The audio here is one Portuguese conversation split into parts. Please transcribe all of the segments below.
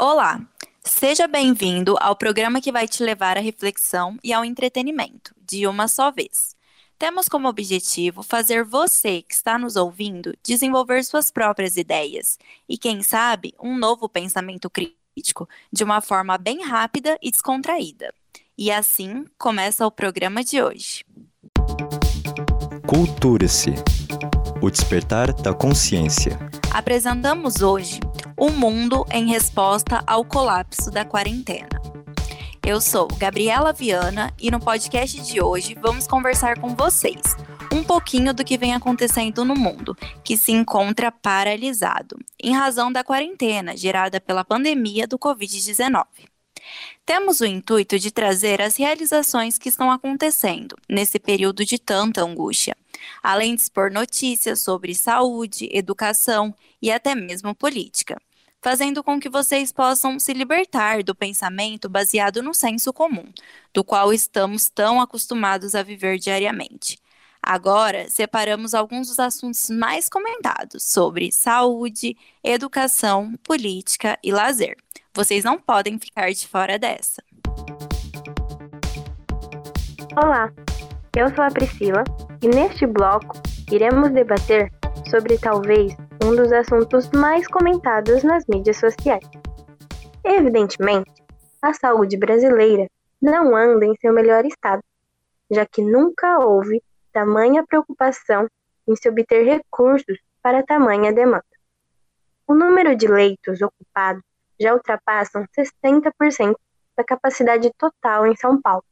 Olá, seja bem-vindo ao programa que vai te levar à reflexão e ao entretenimento, de uma só vez. Temos como objetivo fazer você que está nos ouvindo desenvolver suas próprias ideias e, quem sabe, um novo pensamento crítico, de uma forma bem rápida e descontraída. E assim começa o programa de hoje. Cultura-se o despertar da consciência. Apresentamos hoje o mundo em resposta ao colapso da quarentena. Eu sou Gabriela Viana e no podcast de hoje vamos conversar com vocês um pouquinho do que vem acontecendo no mundo, que se encontra paralisado, em razão da quarentena gerada pela pandemia do Covid-19. Temos o intuito de trazer as realizações que estão acontecendo nesse período de tanta angústia, além de expor notícias sobre saúde, educação e até mesmo política fazendo com que vocês possam se libertar do pensamento baseado no senso comum, do qual estamos tão acostumados a viver diariamente. Agora, separamos alguns dos assuntos mais comentados sobre saúde, educação, política e lazer. Vocês não podem ficar de fora dessa. Olá, eu sou a Priscila e neste bloco iremos debater sobre talvez um dos assuntos mais comentados nas mídias sociais. Evidentemente, a saúde brasileira não anda em seu melhor estado, já que nunca houve tamanha preocupação em se obter recursos para tamanha demanda. O número de leitos ocupados já ultrapassam 60% da capacidade total em São Paulo,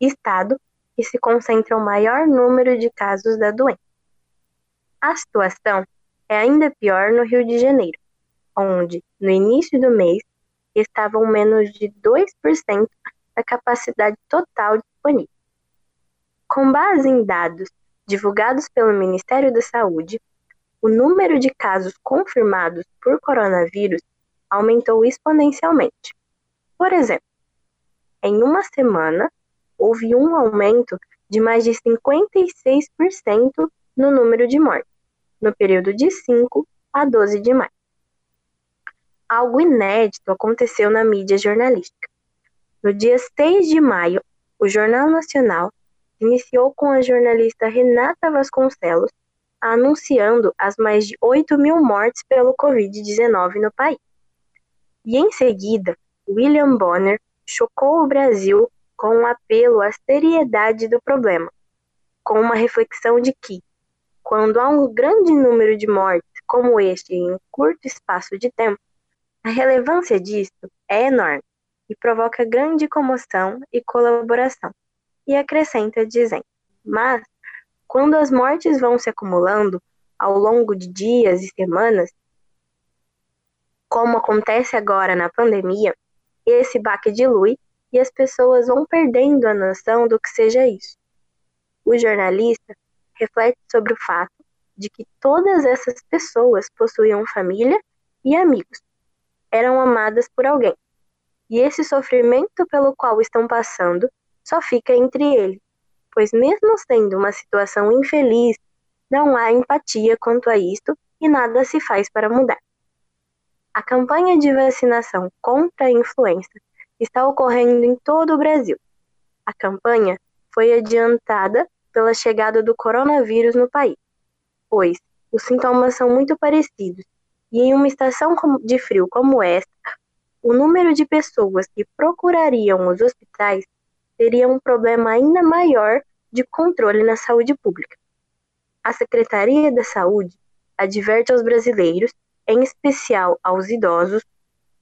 estado que se concentra o maior número de casos da doença. A situação é ainda pior no Rio de Janeiro, onde, no início do mês, estavam menos de 2% da capacidade total disponível. Com base em dados divulgados pelo Ministério da Saúde, o número de casos confirmados por coronavírus aumentou exponencialmente. Por exemplo, em uma semana, houve um aumento de mais de 56% no número de mortes no período de 5 a 12 de maio. Algo inédito aconteceu na mídia jornalística. No dia 6 de maio, o Jornal Nacional iniciou com a jornalista Renata Vasconcelos anunciando as mais de 8 mil mortes pelo Covid-19 no país. E em seguida, William Bonner chocou o Brasil com um apelo à seriedade do problema, com uma reflexão de que quando há um grande número de mortes como este em um curto espaço de tempo, a relevância disto é enorme e provoca grande comoção e colaboração. E acrescenta dizendo: Mas, quando as mortes vão se acumulando ao longo de dias e semanas, como acontece agora na pandemia, esse baque dilui e as pessoas vão perdendo a noção do que seja isso. O jornalista reflete sobre o fato de que todas essas pessoas possuíam família e amigos, eram amadas por alguém. E esse sofrimento pelo qual estão passando só fica entre eles, pois, mesmo sendo uma situação infeliz, não há empatia quanto a isto e nada se faz para mudar. A campanha de vacinação contra a influenza está ocorrendo em todo o Brasil. A campanha foi adiantada pela chegada do coronavírus no país, pois os sintomas são muito parecidos e em uma estação de frio como esta, o número de pessoas que procurariam os hospitais teria um problema ainda maior de controle na saúde pública. A Secretaria da Saúde adverte aos brasileiros, em especial aos idosos,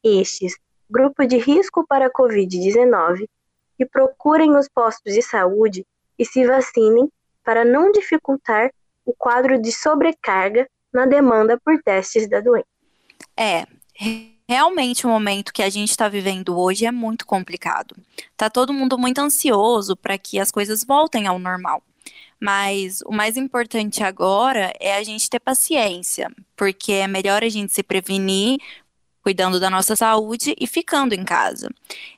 estes, grupo de risco para a Covid-19, que procurem os postos de saúde e se vacinem para não dificultar o quadro de sobrecarga na demanda por testes da doença. É, realmente o momento que a gente está vivendo hoje é muito complicado. Tá todo mundo muito ansioso para que as coisas voltem ao normal. Mas o mais importante agora é a gente ter paciência, porque é melhor a gente se prevenir cuidando da nossa saúde e ficando em casa.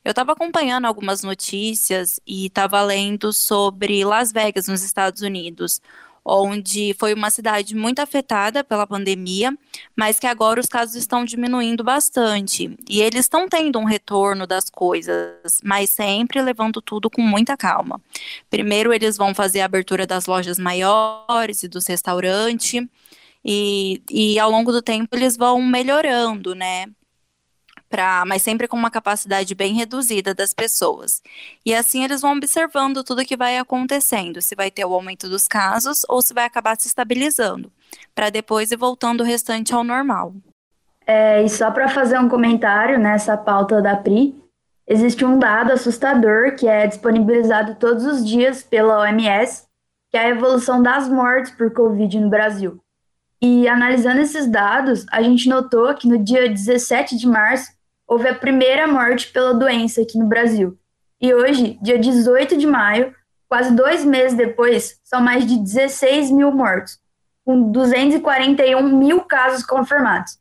Eu estava acompanhando algumas notícias e estava lendo sobre Las Vegas, nos Estados Unidos, onde foi uma cidade muito afetada pela pandemia, mas que agora os casos estão diminuindo bastante. E eles estão tendo um retorno das coisas, mas sempre levando tudo com muita calma. Primeiro, eles vão fazer a abertura das lojas maiores e dos restaurantes. E, e ao longo do tempo eles vão melhorando, né? Pra, mas sempre com uma capacidade bem reduzida das pessoas. E assim eles vão observando tudo que vai acontecendo, se vai ter o aumento dos casos ou se vai acabar se estabilizando, para depois ir voltando o restante ao normal. É, e só para fazer um comentário nessa pauta da PRI, existe um dado assustador que é disponibilizado todos os dias pela OMS, que é a evolução das mortes por Covid no Brasil. E analisando esses dados, a gente notou que no dia 17 de março houve a primeira morte pela doença aqui no Brasil. E hoje, dia 18 de maio, quase dois meses depois, são mais de 16 mil mortos, com 241 mil casos confirmados.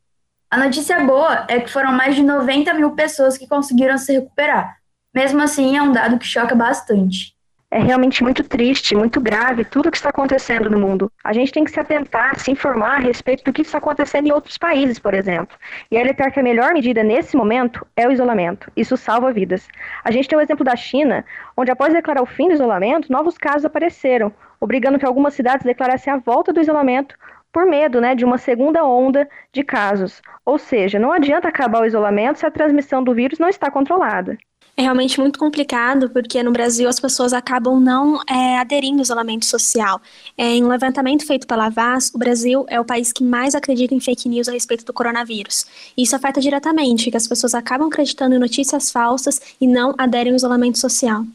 A notícia boa é que foram mais de 90 mil pessoas que conseguiram se recuperar. Mesmo assim, é um dado que choca bastante é realmente muito triste, muito grave tudo o que está acontecendo no mundo. A gente tem que se atentar, se informar a respeito do que está acontecendo em outros países, por exemplo. E alertar que a melhor medida nesse momento é o isolamento. Isso salva vidas. A gente tem o exemplo da China, onde após declarar o fim do isolamento, novos casos apareceram, obrigando que algumas cidades declarassem a volta do isolamento por medo né, de uma segunda onda de casos. Ou seja, não adianta acabar o isolamento se a transmissão do vírus não está controlada. É realmente muito complicado, porque no Brasil as pessoas acabam não é, aderindo ao isolamento social. É, em um levantamento feito pela VAS, o Brasil é o país que mais acredita em fake news a respeito do coronavírus. Isso afeta diretamente, que as pessoas acabam acreditando em notícias falsas e não aderem ao isolamento social.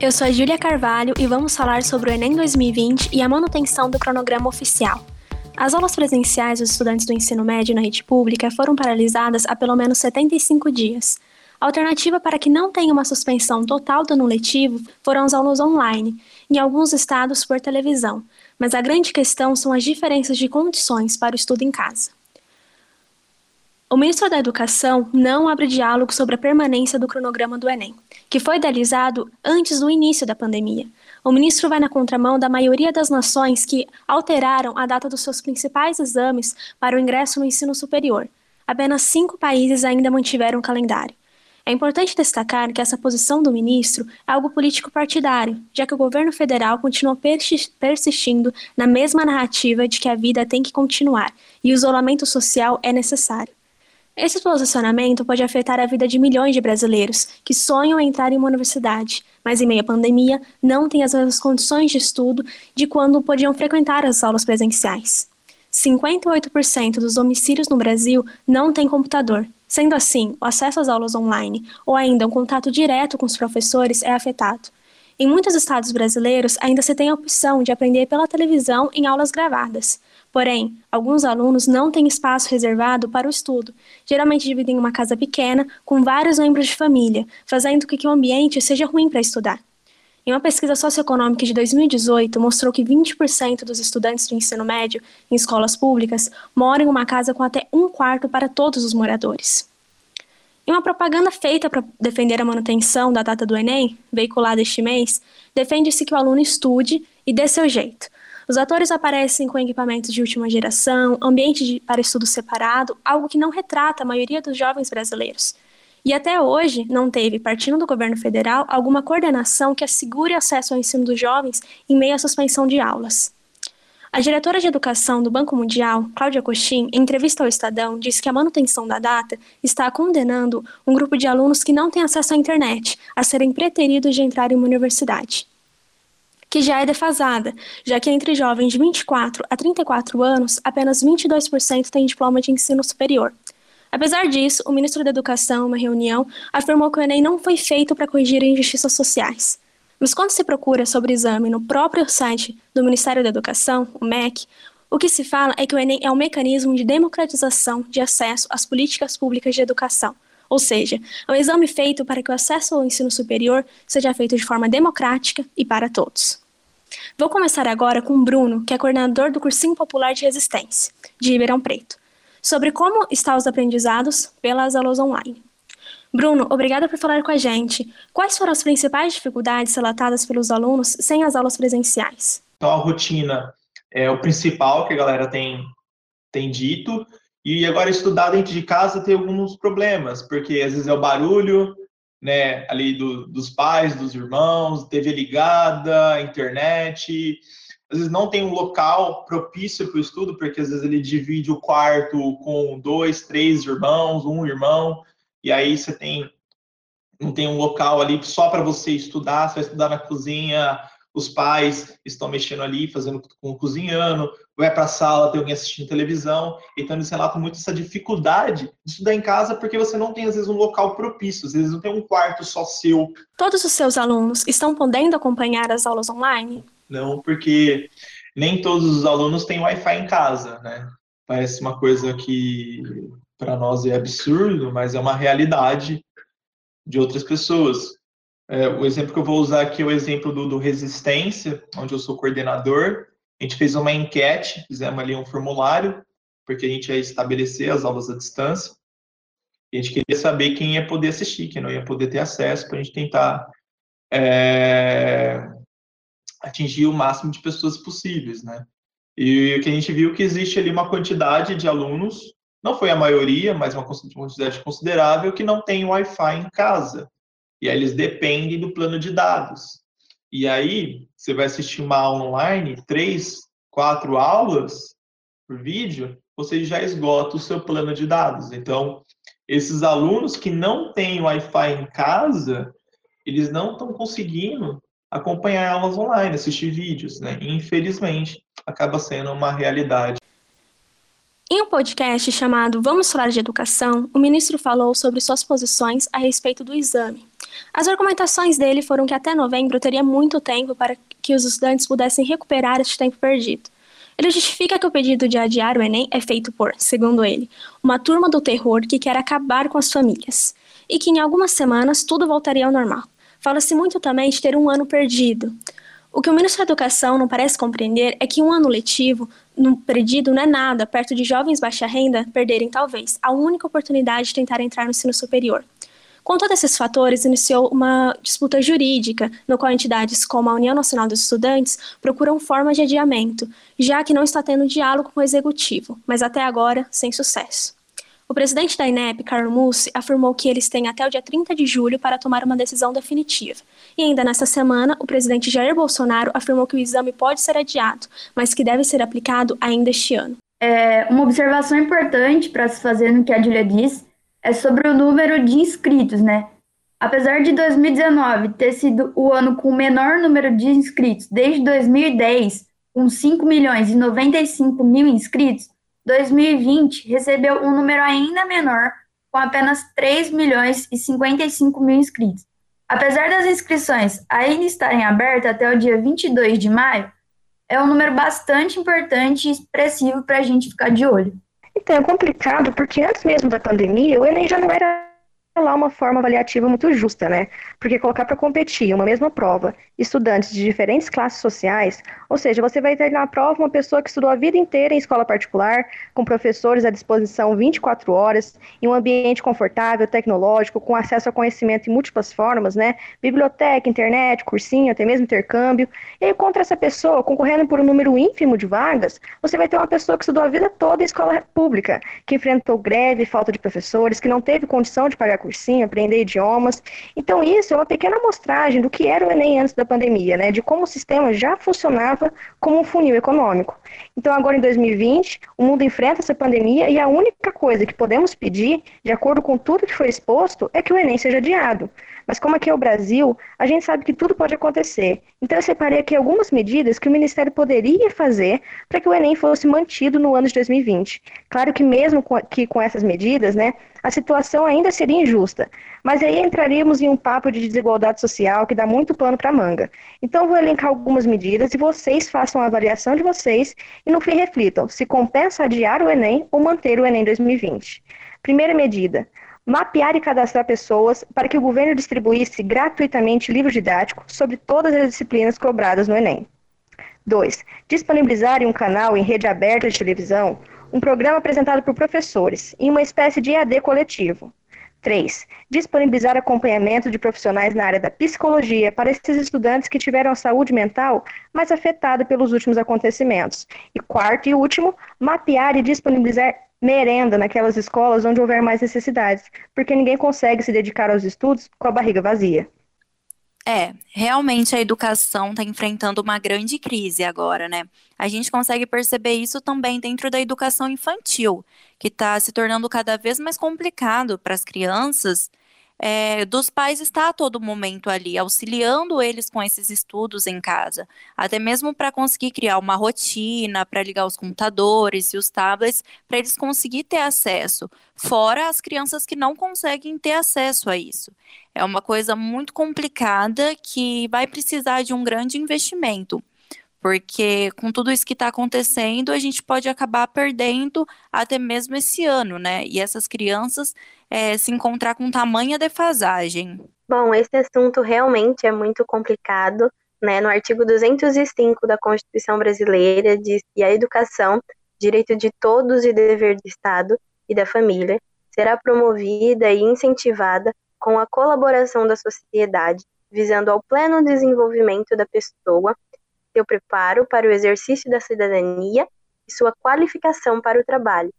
Eu sou a Júlia Carvalho e vamos falar sobre o Enem 2020 e a manutenção do cronograma oficial. As aulas presenciais dos estudantes do ensino médio na rede pública foram paralisadas há pelo menos 75 dias. A alternativa para que não tenha uma suspensão total do ano letivo foram as aulas online, em alguns estados por televisão, mas a grande questão são as diferenças de condições para o estudo em casa. O ministro da Educação não abre diálogo sobre a permanência do cronograma do Enem, que foi idealizado antes do início da pandemia, o ministro vai na contramão da maioria das nações que alteraram a data dos seus principais exames para o ingresso no ensino superior. Apenas cinco países ainda mantiveram o calendário. É importante destacar que essa posição do ministro é algo político partidário, já que o governo federal continua persistindo na mesma narrativa de que a vida tem que continuar e o isolamento social é necessário. Esse posicionamento pode afetar a vida de milhões de brasileiros que sonham em entrar em uma universidade, mas em meio à pandemia não têm as mesmas condições de estudo de quando podiam frequentar as aulas presenciais. 58% dos domicílios no Brasil não têm computador. Sendo assim, o acesso às aulas online ou ainda um contato direto com os professores é afetado. Em muitos estados brasileiros, ainda se tem a opção de aprender pela televisão em aulas gravadas. Porém, alguns alunos não têm espaço reservado para o estudo. Geralmente dividem uma casa pequena com vários membros de família, fazendo com que o ambiente seja ruim para estudar. Em uma pesquisa socioeconômica de 2018, mostrou que 20% dos estudantes do ensino médio em escolas públicas moram em uma casa com até um quarto para todos os moradores. Em uma propaganda feita para defender a manutenção da data do Enem, veiculada este mês, defende-se que o aluno estude e dê seu jeito, os atores aparecem com equipamentos de última geração, ambiente de, para estudo separado, algo que não retrata a maioria dos jovens brasileiros. E até hoje não teve, partindo do governo federal, alguma coordenação que assegure acesso ao ensino dos jovens em meio à suspensão de aulas. A diretora de educação do Banco Mundial, Cláudia Coxim, em entrevista ao Estadão, disse que a manutenção da data está condenando um grupo de alunos que não têm acesso à internet a serem preteridos de entrar em uma universidade que já é defasada, já que entre jovens de 24 a 34 anos, apenas 22% têm diploma de ensino superior. Apesar disso, o ministro da Educação, em uma reunião, afirmou que o Enem não foi feito para corrigir injustiças sociais. Mas quando se procura sobre o exame no próprio site do Ministério da Educação, o MEC, o que se fala é que o Enem é um mecanismo de democratização de acesso às políticas públicas de educação, ou seja, é um exame feito para que o acesso ao ensino superior seja feito de forma democrática e para todos. Vou começar agora com o Bruno, que é coordenador do Cursinho Popular de Resistência, de Ribeirão Preto, sobre como estão os aprendizados pelas aulas online. Bruno, obrigada por falar com a gente. Quais foram as principais dificuldades relatadas pelos alunos sem as aulas presenciais? Então, a rotina é o principal que a galera tem, tem dito, e agora estudar dentro de casa tem alguns problemas, porque às vezes é o barulho, né, ali do, dos pais, dos irmãos, TV ligada, internet, às vezes não tem um local propício para o estudo, porque às vezes ele divide o quarto com dois, três irmãos, um irmão, e aí você tem não tem um local ali só para você estudar, você vai estudar na cozinha, os pais estão mexendo ali, fazendo cozinhando, vai para a sala, tem alguém assistindo televisão, então eles relatam muito essa dificuldade de estudar em casa porque você não tem às vezes um local propício, às vezes não tem um quarto só seu. Todos os seus alunos estão podendo acompanhar as aulas online? Não, porque nem todos os alunos têm Wi-Fi em casa, né? Parece uma coisa que para nós é absurdo, mas é uma realidade de outras pessoas. É, o exemplo que eu vou usar aqui é o exemplo do, do, Resistência, onde eu sou coordenador. A gente fez uma enquete, fizemos ali um formulário, porque a gente ia estabelecer as aulas à distância. E a gente queria saber quem ia poder assistir, quem não ia poder ter acesso, para a gente tentar é, atingir o máximo de pessoas possíveis, né? E o que a gente viu que existe ali uma quantidade de alunos não foi a maioria, mas uma quantidade considerável que não tem Wi-Fi em casa. E aí eles dependem do plano de dados. E aí, você vai assistir uma aula online, três, quatro aulas por vídeo, você já esgota o seu plano de dados. Então, esses alunos que não têm Wi-Fi em casa, eles não estão conseguindo acompanhar aulas online, assistir vídeos, né? Infelizmente, acaba sendo uma realidade. Em um podcast chamado Vamos Falar de Educação, o ministro falou sobre suas posições a respeito do exame. As argumentações dele foram que até novembro teria muito tempo para que os estudantes pudessem recuperar este tempo perdido. Ele justifica que o pedido de adiar o Enem é feito por, segundo ele, uma turma do terror que quer acabar com as famílias, e que em algumas semanas tudo voltaria ao normal. Fala-se muito também de ter um ano perdido. O que o ministro da Educação não parece compreender é que um ano letivo no perdido não é nada perto de jovens baixa renda perderem, talvez, a única oportunidade de tentar entrar no ensino superior. Com todos esses fatores, iniciou uma disputa jurídica, no qual entidades como a União Nacional dos Estudantes procuram formas de adiamento, já que não está tendo diálogo com o executivo, mas até agora sem sucesso. O presidente da INEP, Carlos Mussi, afirmou que eles têm até o dia 30 de julho para tomar uma decisão definitiva. E ainda nesta semana, o presidente Jair Bolsonaro afirmou que o exame pode ser adiado, mas que deve ser aplicado ainda este ano. É, uma observação importante para se fazer no que a Julia diz é sobre o número de inscritos, né? Apesar de 2019 ter sido o ano com o menor número de inscritos desde 2010, com 5 milhões e 95 mil inscritos, 2020 recebeu um número ainda menor, com apenas 3 milhões e 55 mil inscritos. Apesar das inscrições ainda estarem abertas até o dia 22 de maio, é um número bastante importante e expressivo para a gente ficar de olho. Então, é complicado porque antes mesmo da pandemia, o Enem já não era lá uma forma avaliativa muito justa, né? Porque colocar para competir uma mesma prova estudantes de diferentes classes sociais, ou seja, você vai ter na prova uma pessoa que estudou a vida inteira em escola particular, com professores à disposição 24 horas, em um ambiente confortável, tecnológico, com acesso a conhecimento em múltiplas formas, né? Biblioteca, internet, cursinho, até mesmo intercâmbio. E aí, contra essa pessoa, concorrendo por um número ínfimo de vagas, você vai ter uma pessoa que estudou a vida toda em escola pública, que enfrentou greve, falta de professores, que não teve condição de pagar cursinho, aprender idiomas. Então, isso é uma pequena amostragem do que era o Enem antes da pandemia, né? De como o sistema já funcionava como um funil econômico. Então, agora em 2020, o mundo enfrenta essa pandemia e a única coisa que podemos pedir, de acordo com tudo que foi exposto, é que o Enem seja adiado. Mas como aqui é o Brasil, a gente sabe que tudo pode acontecer. Então eu separei aqui algumas medidas que o Ministério poderia fazer para que o Enem fosse mantido no ano de 2020. Claro que mesmo com, que com essas medidas, né, a situação ainda seria injusta. Mas aí entraríamos em um papo de desigualdade social que dá muito pano para manga. Então vou elencar algumas medidas e vocês façam a avaliação de vocês e no fim reflitam se compensa adiar o Enem ou manter o Enem 2020. Primeira medida, mapear e cadastrar pessoas para que o governo distribuísse gratuitamente livros didáticos sobre todas as disciplinas cobradas no Enem. 2. Disponibilizar em um canal em rede aberta de televisão um programa apresentado por professores, em uma espécie de EAD coletivo. 3. Disponibilizar acompanhamento de profissionais na área da psicologia para esses estudantes que tiveram a saúde mental mais afetada pelos últimos acontecimentos. E quarto e último, mapear e disponibilizar merenda naquelas escolas onde houver mais necessidades, porque ninguém consegue se dedicar aos estudos com a barriga vazia. É, realmente a educação está enfrentando uma grande crise agora, né? A gente consegue perceber isso também dentro da educação infantil, que está se tornando cada vez mais complicado para as crianças é, dos pais estar a todo momento ali, auxiliando eles com esses estudos em casa, até mesmo para conseguir criar uma rotina, para ligar os computadores e os tablets, para eles conseguirem ter acesso, fora as crianças que não conseguem ter acesso a isso. É uma coisa muito complicada que vai precisar de um grande investimento porque com tudo isso que está acontecendo, a gente pode acabar perdendo até mesmo esse ano, né? E essas crianças é, se encontrar com tamanha defasagem. Bom, esse assunto realmente é muito complicado. Né? No artigo 205 da Constituição Brasileira diz que a educação, direito de todos e dever do Estado e da família, será promovida e incentivada com a colaboração da sociedade, visando ao pleno desenvolvimento da pessoa seu preparo para o exercício da cidadania e sua qualificação para o trabalho.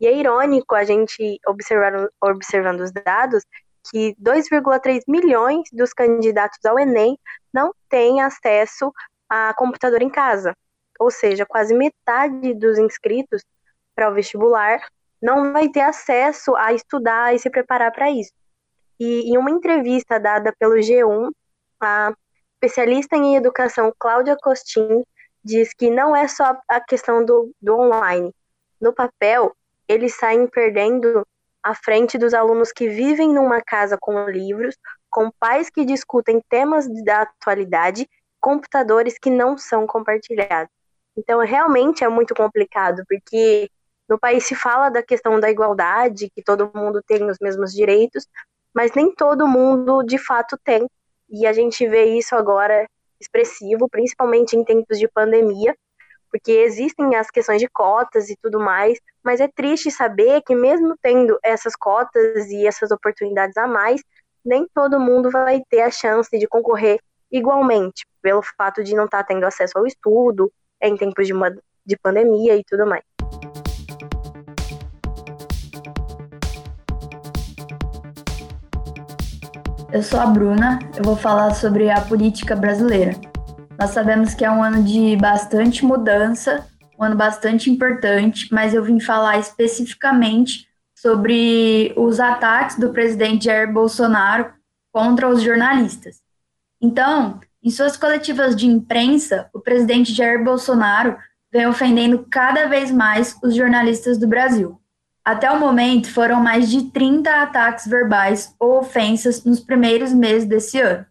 E é irônico a gente observar, observando os dados que 2,3 milhões dos candidatos ao Enem não têm acesso a computador em casa. Ou seja, quase metade dos inscritos para o vestibular não vai ter acesso a estudar e se preparar para isso. E em uma entrevista dada pelo G1, a especialista em educação Cláudia Costin diz que não é só a questão do, do online. No papel, eles saem perdendo à frente dos alunos que vivem numa casa com livros, com pais que discutem temas da atualidade, computadores que não são compartilhados. Então, realmente é muito complicado, porque no país se fala da questão da igualdade, que todo mundo tem os mesmos direitos, mas nem todo mundo de fato tem. E a gente vê isso agora expressivo, principalmente em tempos de pandemia, porque existem as questões de cotas e tudo mais, mas é triste saber que mesmo tendo essas cotas e essas oportunidades a mais, nem todo mundo vai ter a chance de concorrer igualmente, pelo fato de não estar tá tendo acesso ao estudo, em tempos de, uma, de pandemia e tudo mais. Eu sou a Bruna, eu vou falar sobre a política brasileira. Nós sabemos que é um ano de bastante mudança, um ano bastante importante, mas eu vim falar especificamente sobre os ataques do presidente Jair Bolsonaro contra os jornalistas. Então, em suas coletivas de imprensa, o presidente Jair Bolsonaro vem ofendendo cada vez mais os jornalistas do Brasil. Até o momento, foram mais de 30 ataques verbais ou ofensas nos primeiros meses desse ano.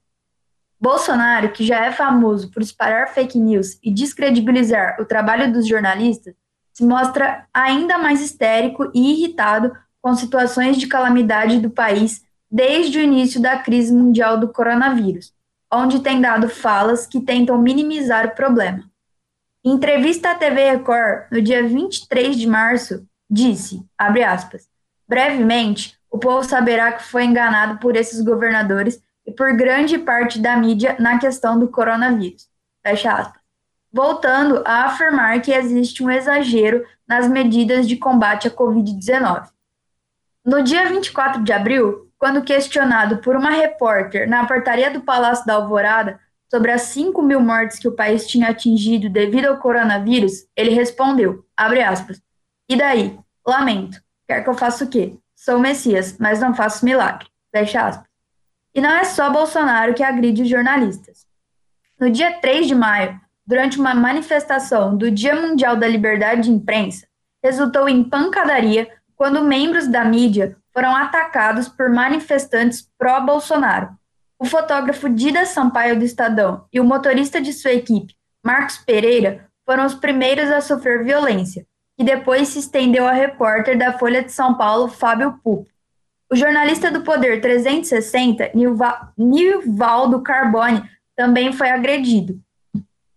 Bolsonaro, que já é famoso por espalhar fake news e descredibilizar o trabalho dos jornalistas, se mostra ainda mais histérico e irritado com situações de calamidade do país desde o início da crise mundial do coronavírus, onde tem dado falas que tentam minimizar o problema. Em entrevista à TV Record, no dia 23 de março, disse, abre aspas, brevemente, o povo saberá que foi enganado por esses governadores e por grande parte da mídia na questão do coronavírus. Fecha aspas. Voltando a afirmar que existe um exagero nas medidas de combate à Covid-19. No dia 24 de abril, quando questionado por uma repórter na portaria do Palácio da Alvorada sobre as 5 mil mortes que o país tinha atingido devido ao coronavírus, ele respondeu, abre aspas, e daí? Lamento. Quer que eu faça o quê? Sou Messias, mas não faço milagre. Fecha aspas. E não é só Bolsonaro que agride os jornalistas. No dia 3 de maio, durante uma manifestação do Dia Mundial da Liberdade de Imprensa, resultou em pancadaria quando membros da mídia foram atacados por manifestantes pró-Bolsonaro. O fotógrafo Dida Sampaio do Estadão e o motorista de sua equipe, Marcos Pereira, foram os primeiros a sofrer violência, que depois se estendeu a repórter da Folha de São Paulo, Fábio Pupo. O jornalista do Poder 360, Nivaldo Carbone, também foi agredido.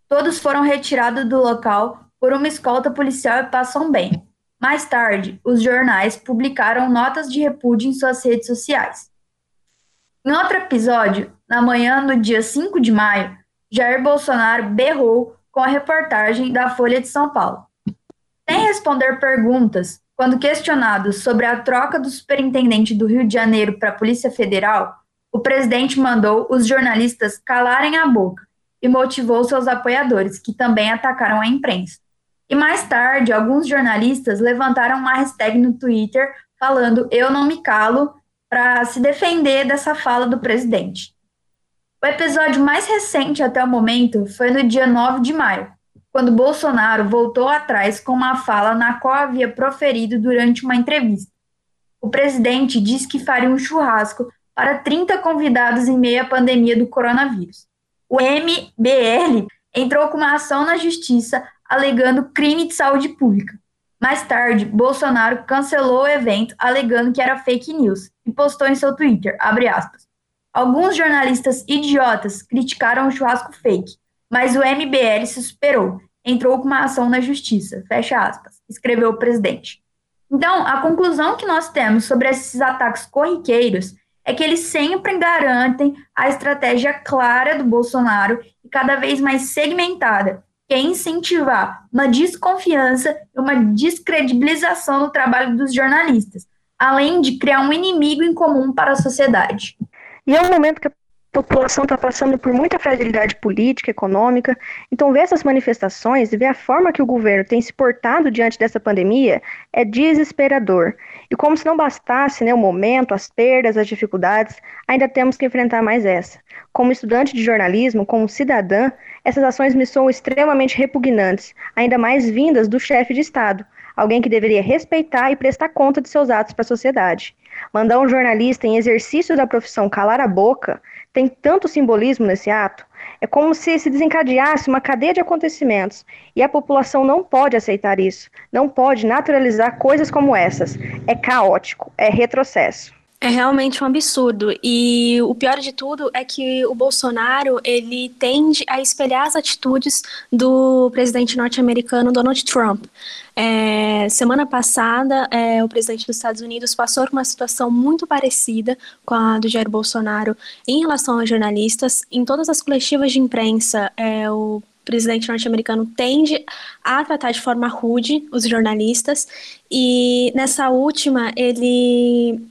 Todos foram retirados do local por uma escolta policial e passam bem. Mais tarde, os jornais publicaram notas de repúdio em suas redes sociais. Em outro episódio, na manhã do dia 5 de maio, Jair Bolsonaro berrou com a reportagem da Folha de São Paulo. Sem responder perguntas, quando questionado sobre a troca do superintendente do Rio de Janeiro para a Polícia Federal, o presidente mandou os jornalistas calarem a boca e motivou seus apoiadores, que também atacaram a imprensa. E mais tarde, alguns jornalistas levantaram uma hashtag no Twitter falando eu não me calo para se defender dessa fala do presidente. O episódio mais recente até o momento foi no dia 9 de maio, quando Bolsonaro voltou atrás com uma fala na qual havia proferido durante uma entrevista. O presidente disse que faria um churrasco para 30 convidados em meio à pandemia do coronavírus. O MBL entrou com uma ação na justiça alegando crime de saúde pública. Mais tarde, Bolsonaro cancelou o evento alegando que era fake news e postou em seu Twitter, Alguns jornalistas idiotas criticaram o churrasco fake, mas o MBL se superou, entrou com uma ação na justiça, fecha aspas, escreveu o presidente. Então, a conclusão que nós temos sobre esses ataques corriqueiros é que eles sempre garantem a estratégia clara do Bolsonaro e cada vez mais segmentada, que é incentivar uma desconfiança e uma descredibilização no trabalho dos jornalistas, além de criar um inimigo em comum para a sociedade. E é um momento que população está passando por muita fragilidade política, econômica. Então, ver essas manifestações e ver a forma que o governo tem se portado diante dessa pandemia é desesperador. E como se não bastasse né, o momento, as perdas, as dificuldades, ainda temos que enfrentar mais essa. Como estudante de jornalismo, como cidadã, essas ações me soam extremamente repugnantes, ainda mais vindas do chefe de Estado, alguém que deveria respeitar e prestar conta de seus atos para a sociedade. Mandar um jornalista em exercício da profissão calar a boca tem tanto simbolismo nesse ato. É como se se desencadeasse uma cadeia de acontecimentos e a população não pode aceitar isso, não pode naturalizar coisas como essas. É caótico, é retrocesso. É realmente um absurdo. E o pior de tudo é que o Bolsonaro ele tende a espelhar as atitudes do presidente norte-americano Donald Trump. É, semana passada, é, o presidente dos Estados Unidos passou por uma situação muito parecida com a do Jair Bolsonaro em relação aos jornalistas. Em todas as coletivas de imprensa, é, o presidente norte-americano tende a tratar de forma rude os jornalistas. E nessa última, ele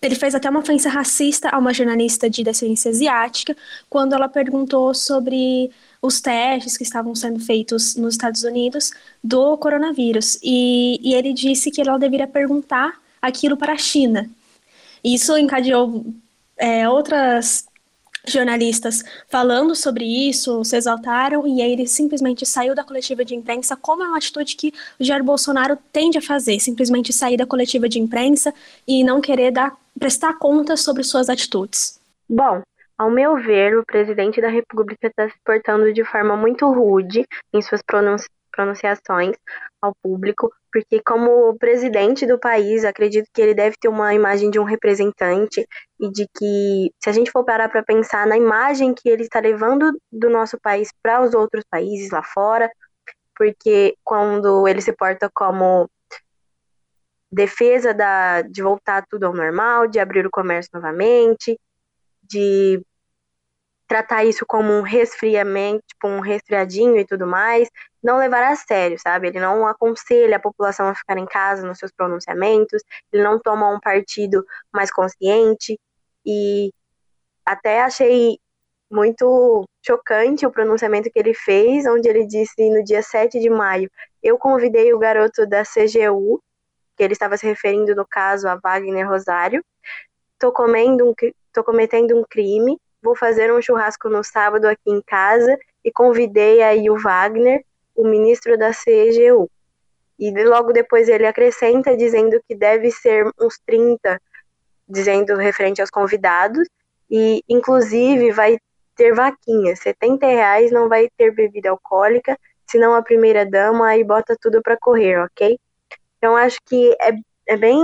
ele fez até uma ofensa racista a uma jornalista de descendência asiática, quando ela perguntou sobre os testes que estavam sendo feitos nos Estados Unidos do coronavírus. E, e ele disse que ela deveria perguntar aquilo para a China. Isso encadeou é, outras jornalistas falando sobre isso, se exaltaram, e aí ele simplesmente saiu da coletiva de imprensa, como é uma atitude que o Jair Bolsonaro tende a fazer, simplesmente sair da coletiva de imprensa e não querer dar, prestar conta sobre suas atitudes. Bom, ao meu ver, o presidente da República está se portando de forma muito rude em suas pronunci pronunciações ao público, porque como presidente do país, acredito que ele deve ter uma imagem de um representante e de que, se a gente for parar para pensar na imagem que ele está levando do nosso país para os outros países lá fora, porque quando ele se porta como defesa da, de voltar tudo ao normal, de abrir o comércio novamente, de tratar isso como um resfriamento, tipo um resfriadinho e tudo mais, não levar a sério, sabe? Ele não aconselha a população a ficar em casa nos seus pronunciamentos, ele não toma um partido mais consciente e até achei muito chocante o pronunciamento que ele fez, onde ele disse no dia 7 de maio: Eu convidei o garoto da CGU, que ele estava se referindo no caso a Wagner Rosário, tô comendo um, tô cometendo um crime, vou fazer um churrasco no sábado aqui em casa e convidei aí o Wagner, o ministro da CEGU. E logo depois ele acrescenta dizendo que deve ser uns 30, dizendo referente aos convidados, e inclusive vai ter vaquinha, 70 reais não vai ter bebida alcoólica, senão a primeira dama aí bota tudo para correr, ok? Então acho que é, é bem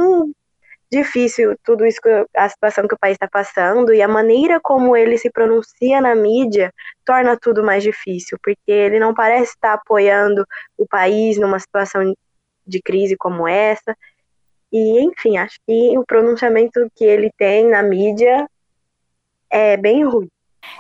difícil tudo isso, a situação que o país está passando e a maneira como ele se pronuncia na mídia torna tudo mais difícil, porque ele não parece estar apoiando o país numa situação de crise como essa. E, enfim, acho que o pronunciamento que ele tem na mídia é bem ruim.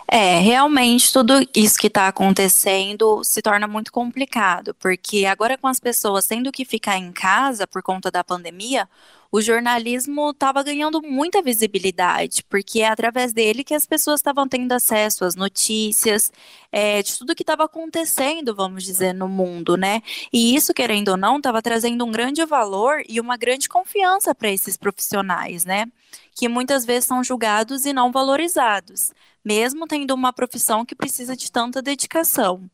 É, realmente tudo isso que está acontecendo se torna muito complicado, porque agora com as pessoas tendo que ficar em casa por conta da pandemia, o jornalismo estava ganhando muita visibilidade, porque é através dele que as pessoas estavam tendo acesso às notícias, é, de tudo que estava acontecendo, vamos dizer, no mundo, né? E isso, querendo ou não, estava trazendo um grande valor e uma grande confiança para esses profissionais, né? Que muitas vezes são julgados e não valorizados, mesmo tendo uma profissão que precisa de tanta dedicação.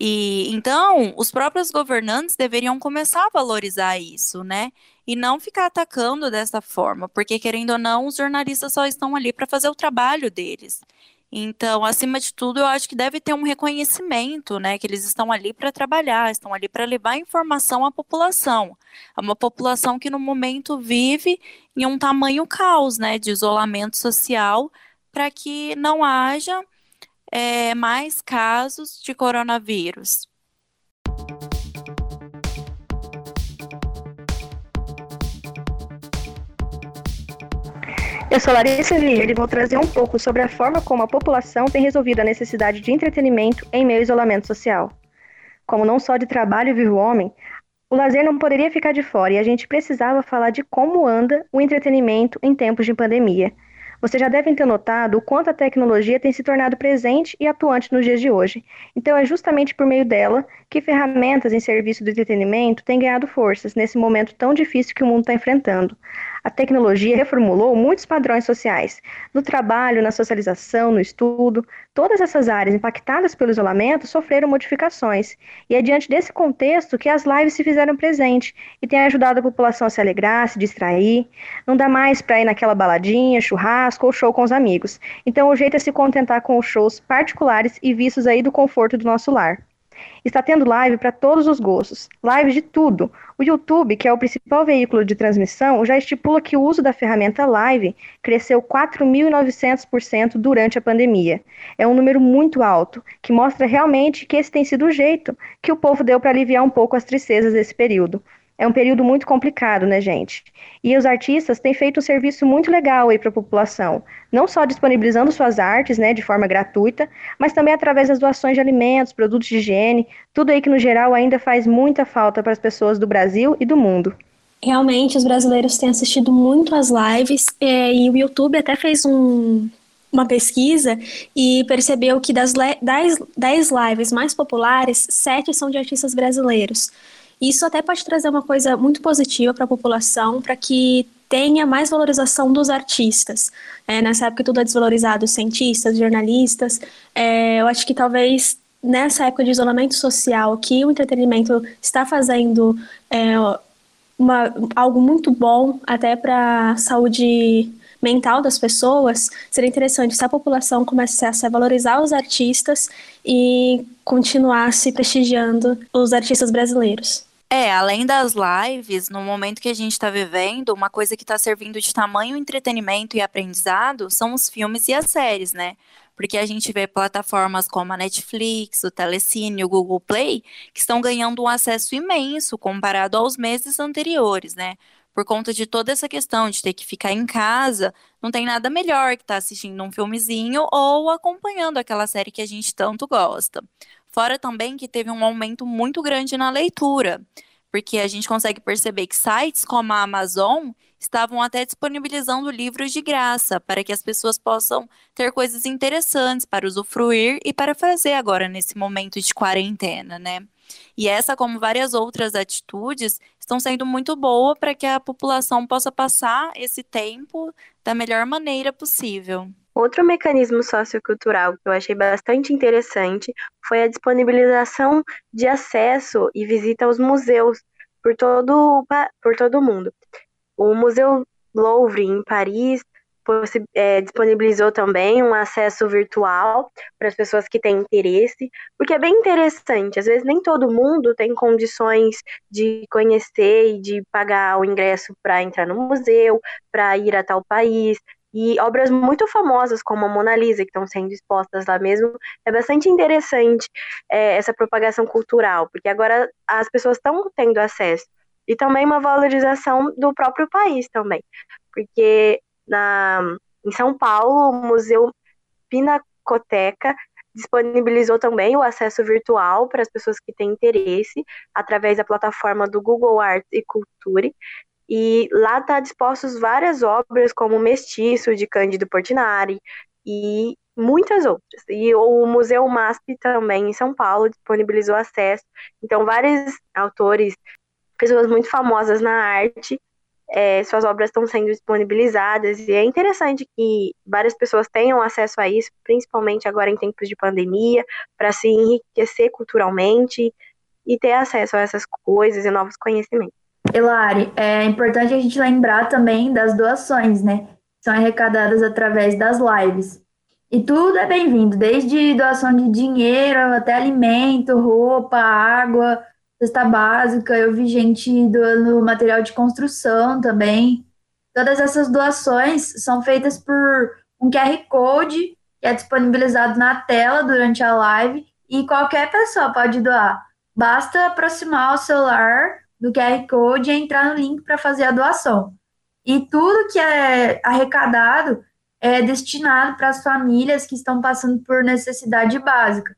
E então, os próprios governantes deveriam começar a valorizar isso, né? E não ficar atacando dessa forma, porque querendo ou não, os jornalistas só estão ali para fazer o trabalho deles. Então, acima de tudo, eu acho que deve ter um reconhecimento, né, que eles estão ali para trabalhar, estão ali para levar informação à população. É uma população que no momento vive em um tamanho caos, né, de isolamento social, para que não haja é, mais casos de coronavírus. Eu sou Larissa Vieira e vou trazer um pouco sobre a forma como a população tem resolvido a necessidade de entretenimento em meio ao isolamento social. Como não só de trabalho vive o homem, o lazer não poderia ficar de fora e a gente precisava falar de como anda o entretenimento em tempos de pandemia. Vocês já devem ter notado o quanto a tecnologia tem se tornado presente e atuante nos dias de hoje. Então, é justamente por meio dela que ferramentas em serviço do entretenimento têm ganhado forças nesse momento tão difícil que o mundo está enfrentando. A tecnologia reformulou muitos padrões sociais. No trabalho, na socialização, no estudo, todas essas áreas impactadas pelo isolamento sofreram modificações. E é diante desse contexto que as lives se fizeram presente e têm ajudado a população a se alegrar, se distrair. Não dá mais para ir naquela baladinha, churrasco ou show com os amigos. Então o jeito é se contentar com os shows particulares e vistos aí do conforto do nosso lar. Está tendo live para todos os gostos, live de tudo. O YouTube, que é o principal veículo de transmissão, já estipula que o uso da ferramenta Live cresceu 4.900% durante a pandemia. É um número muito alto, que mostra realmente que esse tem sido o jeito que o povo deu para aliviar um pouco as tristezas desse período. É um período muito complicado, né, gente? E os artistas têm feito um serviço muito legal aí para a população, não só disponibilizando suas artes, né, de forma gratuita, mas também através das doações de alimentos, produtos de higiene, tudo aí que no geral ainda faz muita falta para as pessoas do Brasil e do mundo. Realmente, os brasileiros têm assistido muito às lives é, e o YouTube até fez um, uma pesquisa e percebeu que das 10 lives mais populares, sete são de artistas brasileiros. Isso até pode trazer uma coisa muito positiva para a população, para que tenha mais valorização dos artistas. É, nessa época tudo é desvalorizado, cientistas, jornalistas. É, eu acho que talvez nessa época de isolamento social, que o entretenimento está fazendo é, uma, algo muito bom até para a saúde mental das pessoas, seria interessante se a população começasse a valorizar os artistas e continuasse prestigiando os artistas brasileiros. É, além das lives, no momento que a gente está vivendo, uma coisa que está servindo de tamanho entretenimento e aprendizado são os filmes e as séries, né? Porque a gente vê plataformas como a Netflix, o Telecine, o Google Play, que estão ganhando um acesso imenso comparado aos meses anteriores, né? por conta de toda essa questão de ter que ficar em casa, não tem nada melhor que estar tá assistindo um filmezinho ou acompanhando aquela série que a gente tanto gosta. Fora também que teve um aumento muito grande na leitura, porque a gente consegue perceber que sites como a Amazon estavam até disponibilizando livros de graça para que as pessoas possam ter coisas interessantes para usufruir e para fazer agora nesse momento de quarentena, né? E essa, como várias outras atitudes, estão sendo muito boas para que a população possa passar esse tempo da melhor maneira possível. Outro mecanismo sociocultural que eu achei bastante interessante foi a disponibilização de acesso e visita aos museus por todo, por todo o mundo. O Museu Louvre, em Paris, é, disponibilizou também um acesso virtual para as pessoas que têm interesse, porque é bem interessante. Às vezes nem todo mundo tem condições de conhecer e de pagar o ingresso para entrar no museu, para ir a tal país. E obras muito famosas, como a Mona Lisa, que estão sendo expostas lá mesmo, é bastante interessante é, essa propagação cultural, porque agora as pessoas estão tendo acesso. E também uma valorização do próprio país também, porque na, em São Paulo, o Museu Pinacoteca disponibilizou também o acesso virtual para as pessoas que têm interesse, através da plataforma do Google Arts e Culture, e lá está dispostos várias obras, como Mestiço, de Cândido Portinari, e muitas outras. E o Museu MASP também, em São Paulo, disponibilizou acesso. Então, vários autores, pessoas muito famosas na arte, é, suas obras estão sendo disponibilizadas. E é interessante que várias pessoas tenham acesso a isso, principalmente agora em tempos de pandemia, para se enriquecer culturalmente e ter acesso a essas coisas e novos conhecimentos. Elari, é importante a gente lembrar também das doações, né? São arrecadadas através das lives. E tudo é bem-vindo, desde doação de dinheiro até alimento, roupa, água, cesta básica. Eu vi gente doando material de construção também. Todas essas doações são feitas por um QR Code que é disponibilizado na tela durante a live e qualquer pessoa pode doar. Basta aproximar o celular do QR Code e entrar no link para fazer a doação. E tudo que é arrecadado é destinado para as famílias que estão passando por necessidade básica,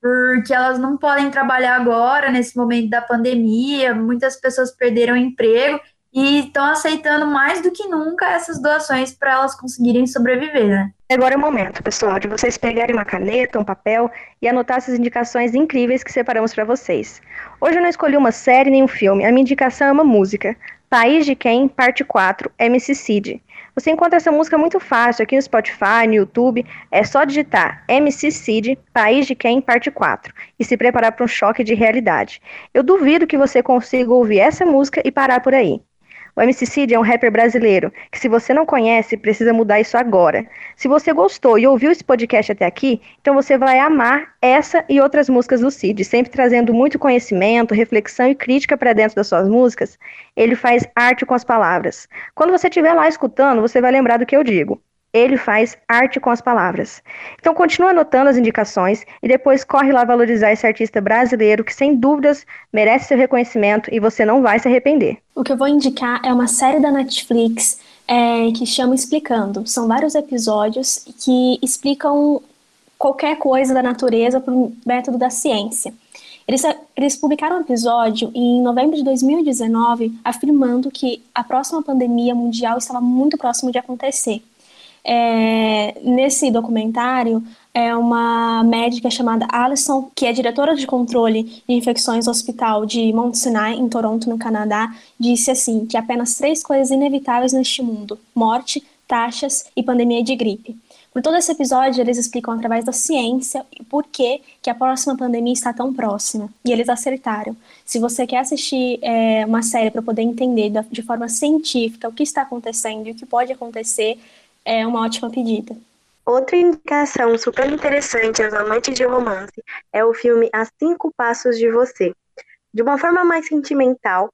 porque elas não podem trabalhar agora, nesse momento da pandemia, muitas pessoas perderam emprego e estão aceitando mais do que nunca essas doações para elas conseguirem sobreviver, né? Agora é o momento, pessoal, de vocês pegarem uma caneta, um papel e anotar essas indicações incríveis que separamos para vocês. Hoje eu não escolhi uma série nem um filme, a minha indicação é uma música. País de Quem, parte 4, MC Cid. Você encontra essa música muito fácil aqui no Spotify, no YouTube. É só digitar MC Cid, País de Quem, parte 4 e se preparar para um choque de realidade. Eu duvido que você consiga ouvir essa música e parar por aí. O MC Cid é um rapper brasileiro que, se você não conhece, precisa mudar isso agora. Se você gostou e ouviu esse podcast até aqui, então você vai amar essa e outras músicas do Cid, sempre trazendo muito conhecimento, reflexão e crítica para dentro das suas músicas. Ele faz arte com as palavras. Quando você estiver lá escutando, você vai lembrar do que eu digo ele faz arte com as palavras. Então continua anotando as indicações e depois corre lá valorizar esse artista brasileiro que sem dúvidas merece seu reconhecimento e você não vai se arrepender. O que eu vou indicar é uma série da Netflix é, que chama Explicando. São vários episódios que explicam qualquer coisa da natureza por método da ciência. Eles, eles publicaram um episódio em novembro de 2019 afirmando que a próxima pandemia mundial estava muito próximo de acontecer. É, nesse documentário, é uma médica chamada Alison, que é diretora de controle de infecções do hospital de Mount Sinai, em Toronto, no Canadá, disse assim, que apenas três coisas inevitáveis neste mundo, morte, taxas e pandemia de gripe. Por todo esse episódio, eles explicam através da ciência o porquê que a próxima pandemia está tão próxima. E eles acertaram. Se você quer assistir é, uma série para poder entender de forma científica o que está acontecendo e o que pode acontecer, é uma ótima pedida. Outra indicação super interessante aos amantes de romance é o filme A Cinco Passos de Você. De uma forma mais sentimental,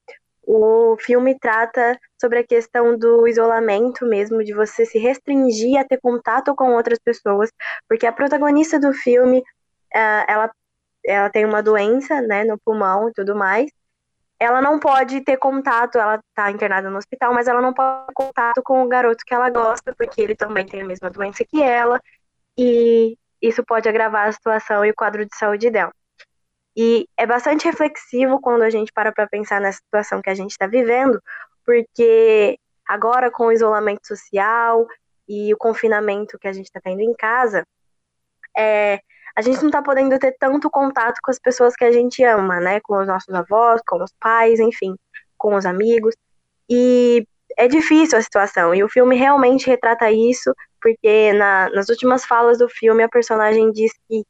o filme trata sobre a questão do isolamento mesmo, de você se restringir a ter contato com outras pessoas, porque a protagonista do filme, ah, ela, ela tem uma doença, né, no pulmão e tudo mais, ela não pode ter contato, ela tá internada no hospital, mas ela não pode ter contato com o garoto que ela gosta, porque ele também tem a mesma doença que ela, e isso pode agravar a situação e o quadro de saúde dela. E é bastante reflexivo quando a gente para para pensar nessa situação que a gente está vivendo, porque agora com o isolamento social e o confinamento que a gente está tendo em casa, é, a gente não está podendo ter tanto contato com as pessoas que a gente ama, né? Com os nossos avós, com os pais, enfim, com os amigos. E é difícil a situação. E o filme realmente retrata isso, porque na, nas últimas falas do filme a personagem diz que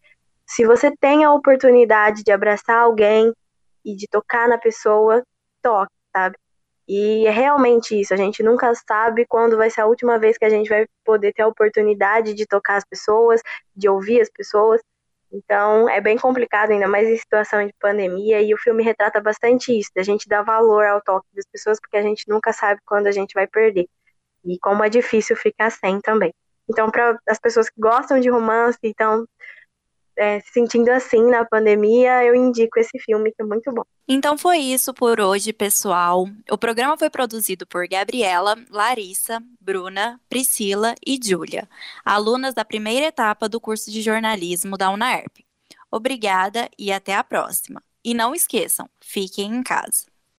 se você tem a oportunidade de abraçar alguém e de tocar na pessoa, toque, sabe? E é realmente isso, a gente nunca sabe quando vai ser a última vez que a gente vai poder ter a oportunidade de tocar as pessoas, de ouvir as pessoas. Então, é bem complicado, ainda mais em situação de pandemia, e o filme retrata bastante isso, da gente dar valor ao toque das pessoas, porque a gente nunca sabe quando a gente vai perder. E como é difícil ficar sem também. Então, para as pessoas que gostam de romance, então é, se sentindo assim na pandemia, eu indico esse filme que é muito bom. Então foi isso por hoje, pessoal. O programa foi produzido por Gabriela, Larissa, Bruna, Priscila e Júlia, alunas da primeira etapa do curso de jornalismo da UNAERP. Obrigada e até a próxima. E não esqueçam, fiquem em casa.